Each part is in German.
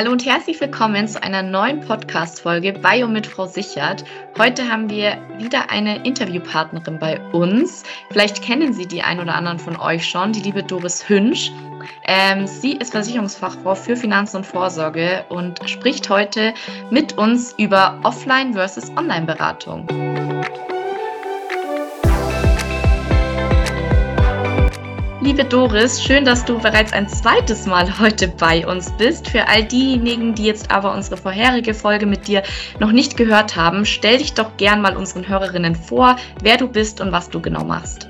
Hallo und herzlich willkommen zu einer neuen Podcast-Folge Bio mit Frau Sichert. Heute haben wir wieder eine Interviewpartnerin bei uns. Vielleicht kennen Sie die ein oder anderen von euch schon, die liebe Doris Hünsch. Ähm, sie ist Versicherungsfachfrau für Finanzen und Vorsorge und spricht heute mit uns über Offline versus Online-Beratung. Liebe Doris, schön, dass du bereits ein zweites Mal heute bei uns bist. Für all diejenigen, die jetzt aber unsere vorherige Folge mit dir noch nicht gehört haben, stell dich doch gern mal unseren Hörerinnen vor, wer du bist und was du genau machst.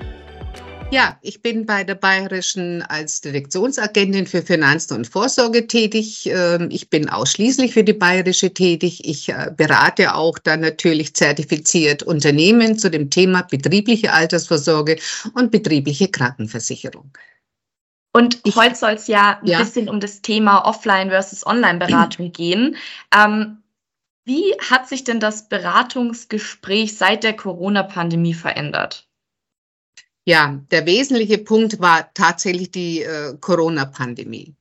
Ja, ich bin bei der Bayerischen als Direktionsagentin für Finanzen und Vorsorge tätig. Ähm, ich bin ausschließlich für die Bayerische tätig. Ich äh, berate auch dann natürlich zertifiziert Unternehmen zu dem Thema betriebliche Altersvorsorge und betriebliche Krankenversicherung. Und ich, heute soll es ja ein ja. bisschen um das Thema Offline versus Online-Beratung gehen. Ähm, wie hat sich denn das Beratungsgespräch seit der Corona-Pandemie verändert? Ja, der wesentliche Punkt war tatsächlich die äh, Corona-Pandemie.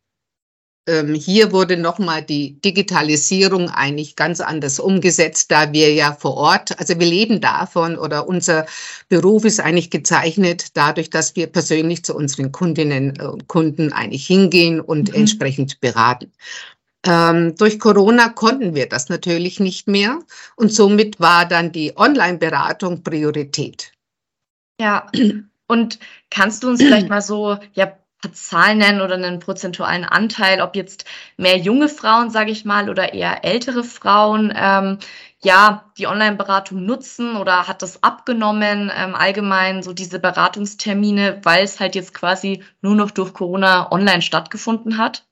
Ähm, hier wurde nochmal die Digitalisierung eigentlich ganz anders umgesetzt, da wir ja vor Ort, also wir leben davon oder unser Beruf ist eigentlich gezeichnet dadurch, dass wir persönlich zu unseren Kundinnen und äh, Kunden eigentlich hingehen und mhm. entsprechend beraten. Ähm, durch Corona konnten wir das natürlich nicht mehr und somit war dann die Online-Beratung Priorität. Ja, und kannst du uns vielleicht mal so, ja, Zahlen nennen oder einen prozentualen Anteil, ob jetzt mehr junge Frauen, sage ich mal, oder eher ältere Frauen, ähm, ja, die Online-Beratung nutzen oder hat das abgenommen, ähm, allgemein so diese Beratungstermine, weil es halt jetzt quasi nur noch durch Corona online stattgefunden hat?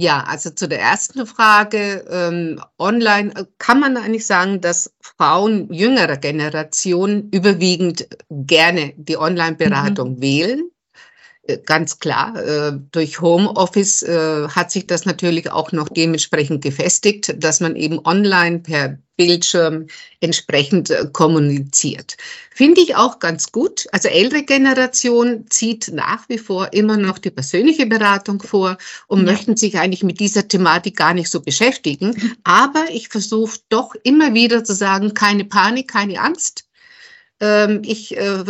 Ja, also zu der ersten Frage, ähm, online äh, kann man eigentlich sagen, dass Frauen jüngerer Generation überwiegend gerne die Online-Beratung mhm. wählen. Äh, ganz klar, äh, durch Homeoffice äh, hat sich das natürlich auch noch dementsprechend gefestigt, dass man eben online per Bildschirm entsprechend kommuniziert. Finde ich auch ganz gut. Also ältere Generation zieht nach wie vor immer noch die persönliche Beratung vor und ja. möchten sich eigentlich mit dieser Thematik gar nicht so beschäftigen. Aber ich versuche doch immer wieder zu sagen, keine Panik, keine Angst. Ähm, ich äh,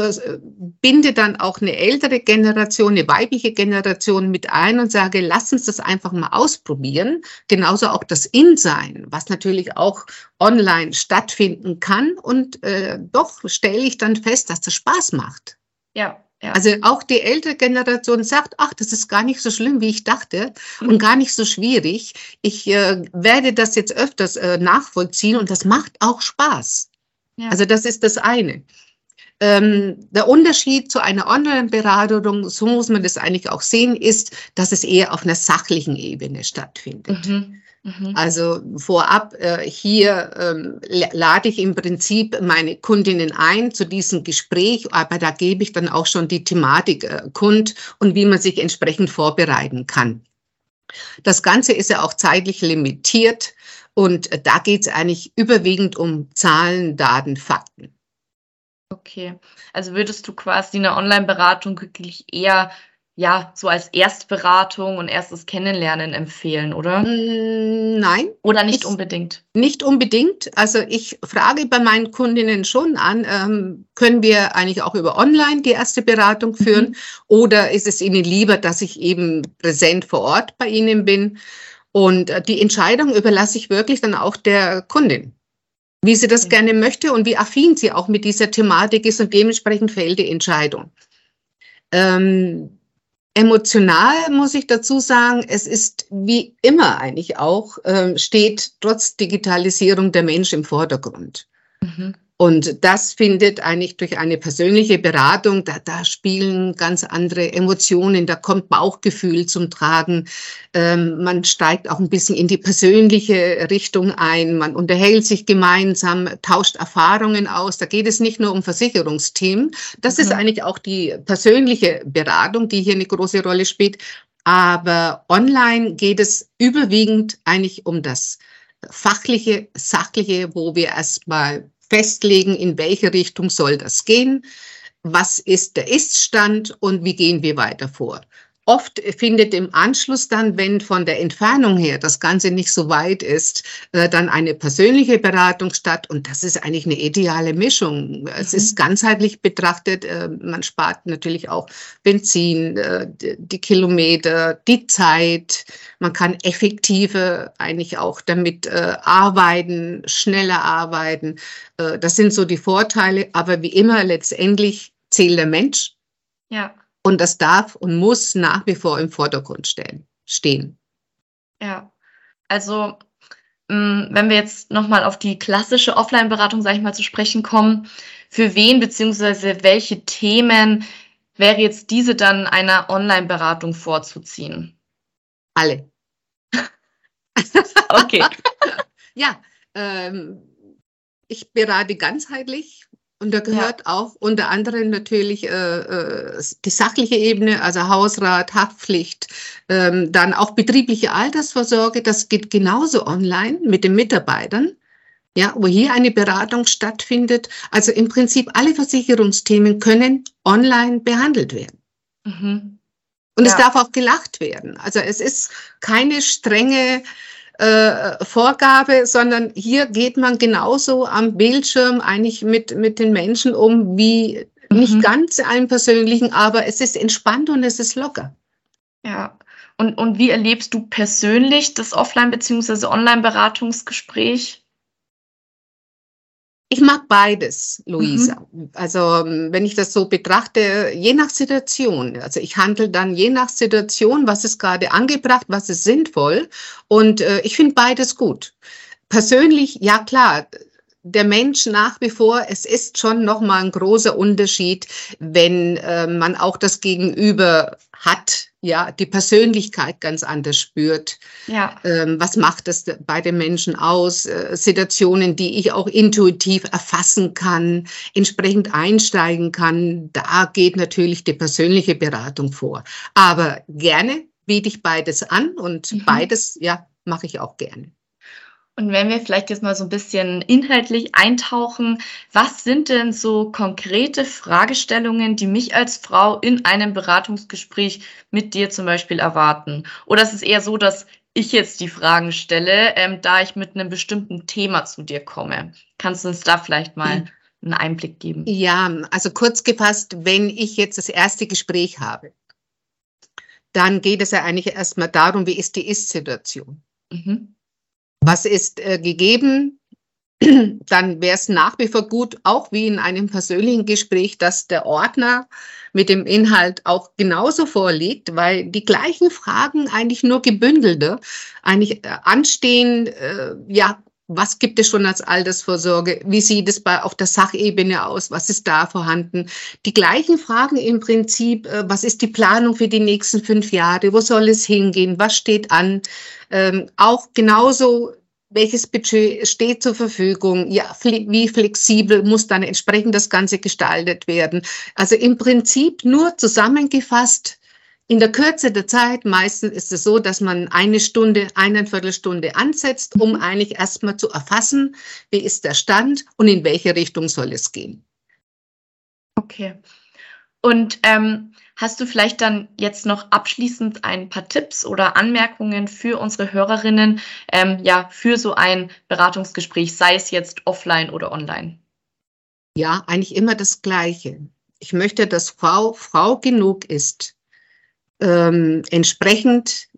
binde dann auch eine ältere Generation, eine weibliche Generation mit ein und sage, lass uns das einfach mal ausprobieren. Genauso auch das In-Sein, was natürlich auch online stattfinden kann. Und äh, doch stelle ich dann fest, dass das Spaß macht. Ja, ja. Also auch die ältere Generation sagt, ach, das ist gar nicht so schlimm, wie ich dachte mhm. und gar nicht so schwierig. Ich äh, werde das jetzt öfters äh, nachvollziehen und das macht auch Spaß. Ja. Also das ist das eine. Ähm, der Unterschied zu einer Online-Beratung, so muss man das eigentlich auch sehen, ist, dass es eher auf einer sachlichen Ebene stattfindet. Mhm. Mhm. Also vorab äh, hier ähm, lade ich im Prinzip meine Kundinnen ein zu diesem Gespräch, aber da gebe ich dann auch schon die Thematik äh, kund und wie man sich entsprechend vorbereiten kann. Das Ganze ist ja auch zeitlich limitiert. Und äh, da geht es eigentlich überwiegend um Zahlen, Daten, Fakten. Okay, also würdest du quasi eine Online-Beratung wirklich eher ja, so als Erstberatung und erstes Kennenlernen empfehlen, oder? Mm, nein. Oder nicht unbedingt? Nicht unbedingt. Also ich frage bei meinen Kundinnen schon an, ähm, können wir eigentlich auch über Online die erste Beratung führen? Mhm. Oder ist es Ihnen lieber, dass ich eben präsent vor Ort bei Ihnen bin? Und äh, die Entscheidung überlasse ich wirklich dann auch der Kundin, wie sie das mhm. gerne möchte und wie affin sie auch mit dieser Thematik ist und dementsprechend fällt die Entscheidung. Ähm, emotional muss ich dazu sagen, es ist wie immer eigentlich auch, ähm, steht trotz Digitalisierung der Mensch im Vordergrund. Mhm. Und das findet eigentlich durch eine persönliche Beratung, da, da spielen ganz andere Emotionen, da kommt Bauchgefühl zum Tragen. Ähm, man steigt auch ein bisschen in die persönliche Richtung ein, man unterhält sich gemeinsam, tauscht Erfahrungen aus. Da geht es nicht nur um Versicherungsthemen. Das mhm. ist eigentlich auch die persönliche Beratung, die hier eine große Rolle spielt. Aber online geht es überwiegend eigentlich um das fachliche, sachliche, wo wir erstmal festlegen, in welche Richtung soll das gehen, was ist der Iststand und wie gehen wir weiter vor. Oft findet im Anschluss dann, wenn von der Entfernung her das Ganze nicht so weit ist, äh, dann eine persönliche Beratung statt. Und das ist eigentlich eine ideale Mischung. Es mhm. ist ganzheitlich betrachtet. Äh, man spart natürlich auch Benzin, äh, die Kilometer, die Zeit. Man kann effektiver eigentlich auch damit arbeiten, schneller arbeiten. Das sind so die Vorteile. Aber wie immer, letztendlich zählt der Mensch. Ja. Und das darf und muss nach wie vor im Vordergrund stehen. stehen. Ja, also mm, wenn wir jetzt nochmal auf die klassische Offline-Beratung, sage ich mal, zu sprechen kommen, für wen bzw. welche Themen wäre jetzt diese dann einer Online-Beratung vorzuziehen? Alle. okay. ja, ähm, ich berate ganzheitlich und da gehört ja. auch unter anderem natürlich äh, äh, die sachliche Ebene, also Hausrat, Haftpflicht, ähm, dann auch betriebliche Altersvorsorge. Das geht genauso online mit den Mitarbeitern, ja, wo hier eine Beratung stattfindet. Also im Prinzip alle Versicherungsthemen können online behandelt werden. Mhm. Und ja. es darf auch gelacht werden. Also es ist keine strenge äh, Vorgabe, sondern hier geht man genauso am Bildschirm eigentlich mit, mit den Menschen um, wie mhm. nicht ganz einem persönlichen, aber es ist entspannt und es ist locker. Ja. Und, und wie erlebst du persönlich das Offline- bzw. Online-Beratungsgespräch? Ich mag beides, Luisa. Mhm. Also wenn ich das so betrachte, je nach Situation. Also ich handle dann je nach Situation, was ist gerade angebracht, was ist sinnvoll. Und äh, ich finde beides gut. Persönlich, ja klar, der Mensch nach wie vor, es ist schon nochmal ein großer Unterschied, wenn äh, man auch das Gegenüber hat, ja, die Persönlichkeit ganz anders spürt. Ja. Ähm, was macht das bei den Menschen aus? Äh, Situationen, die ich auch intuitiv erfassen kann, entsprechend einsteigen kann. Da geht natürlich die persönliche Beratung vor. Aber gerne biete ich beides an und mhm. beides, ja, mache ich auch gerne. Und wenn wir vielleicht jetzt mal so ein bisschen inhaltlich eintauchen, was sind denn so konkrete Fragestellungen, die mich als Frau in einem Beratungsgespräch mit dir zum Beispiel erwarten? Oder ist es eher so, dass ich jetzt die Fragen stelle, ähm, da ich mit einem bestimmten Thema zu dir komme? Kannst du uns da vielleicht mal einen Einblick geben? Ja, also kurz gefasst, wenn ich jetzt das erste Gespräch habe, dann geht es ja eigentlich erstmal darum, wie ist die Ist-Situation? Mhm. Was ist äh, gegeben? Dann wäre es nach wie vor gut, auch wie in einem persönlichen Gespräch, dass der Ordner mit dem Inhalt auch genauso vorliegt, weil die gleichen Fragen eigentlich nur gebündelte eigentlich äh, anstehen. Äh, ja, was gibt es schon als Altersvorsorge? Wie sieht es bei, auf der Sachebene aus? Was ist da vorhanden? Die gleichen Fragen im Prinzip, äh, was ist die Planung für die nächsten fünf Jahre? Wo soll es hingehen? Was steht an? Ähm, auch genauso, welches Budget steht zur Verfügung? Ja, wie flexibel muss dann entsprechend das Ganze gestaltet werden? Also im Prinzip nur zusammengefasst, in der Kürze der Zeit, meistens ist es so, dass man eine Stunde, eine Viertelstunde ansetzt, um eigentlich erstmal zu erfassen, wie ist der Stand und in welche Richtung soll es gehen. Okay. Und ähm, hast du vielleicht dann jetzt noch abschließend ein paar Tipps oder Anmerkungen für unsere Hörerinnen, ähm, ja, für so ein Beratungsgespräch, sei es jetzt offline oder online? Ja, eigentlich immer das Gleiche. Ich möchte, dass Frau Frau genug ist, ähm, entsprechend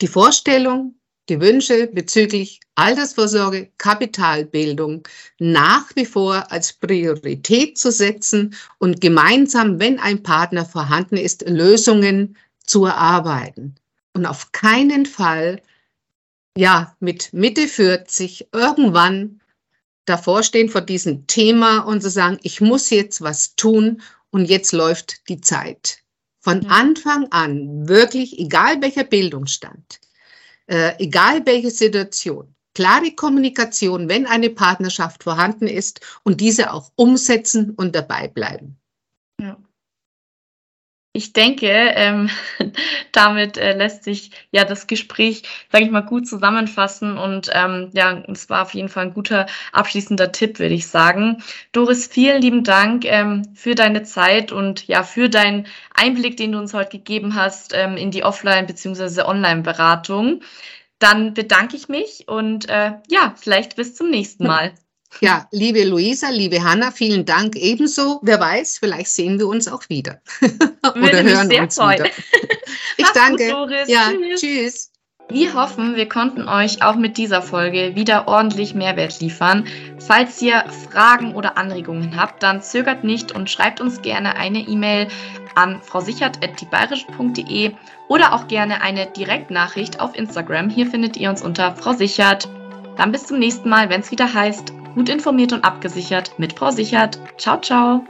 die Vorstellung, die Wünsche bezüglich Altersvorsorge, Kapitalbildung nach wie vor als Priorität zu setzen und gemeinsam, wenn ein Partner vorhanden ist, Lösungen zu erarbeiten. Und auf keinen Fall, ja, mit Mitte 40 irgendwann davor stehen vor diesem Thema und zu sagen, ich muss jetzt was tun und jetzt läuft die Zeit von Anfang an wirklich, egal welcher Bildungsstand, äh, egal welche Situation, klare Kommunikation, wenn eine Partnerschaft vorhanden ist und diese auch umsetzen und dabei bleiben. Ja. Ich denke, ähm, damit äh, lässt sich ja das Gespräch, sage ich mal, gut zusammenfassen. Und ähm, ja, es war auf jeden Fall ein guter abschließender Tipp, würde ich sagen. Doris, vielen lieben Dank ähm, für deine Zeit und ja, für deinen Einblick, den du uns heute gegeben hast ähm, in die Offline- bzw. Online-Beratung. Dann bedanke ich mich und äh, ja, vielleicht bis zum nächsten Mal. Ja, liebe Luisa, liebe Hanna, vielen Dank ebenso. Wer weiß, vielleicht sehen wir uns auch wieder. Oder hören uns freuen. wieder. Ich danke. Gut, ja, tschüss. tschüss. Wir hoffen, wir konnten euch auch mit dieser Folge wieder ordentlich Mehrwert liefern. Falls ihr Fragen oder Anregungen habt, dann zögert nicht und schreibt uns gerne eine E-Mail an frausichert.diebayerisch.de oder auch gerne eine Direktnachricht auf Instagram. Hier findet ihr uns unter Frau Sichert. Dann bis zum nächsten Mal, wenn es wieder heißt, gut informiert und abgesichert mit Frau Sichert. Ciao, ciao.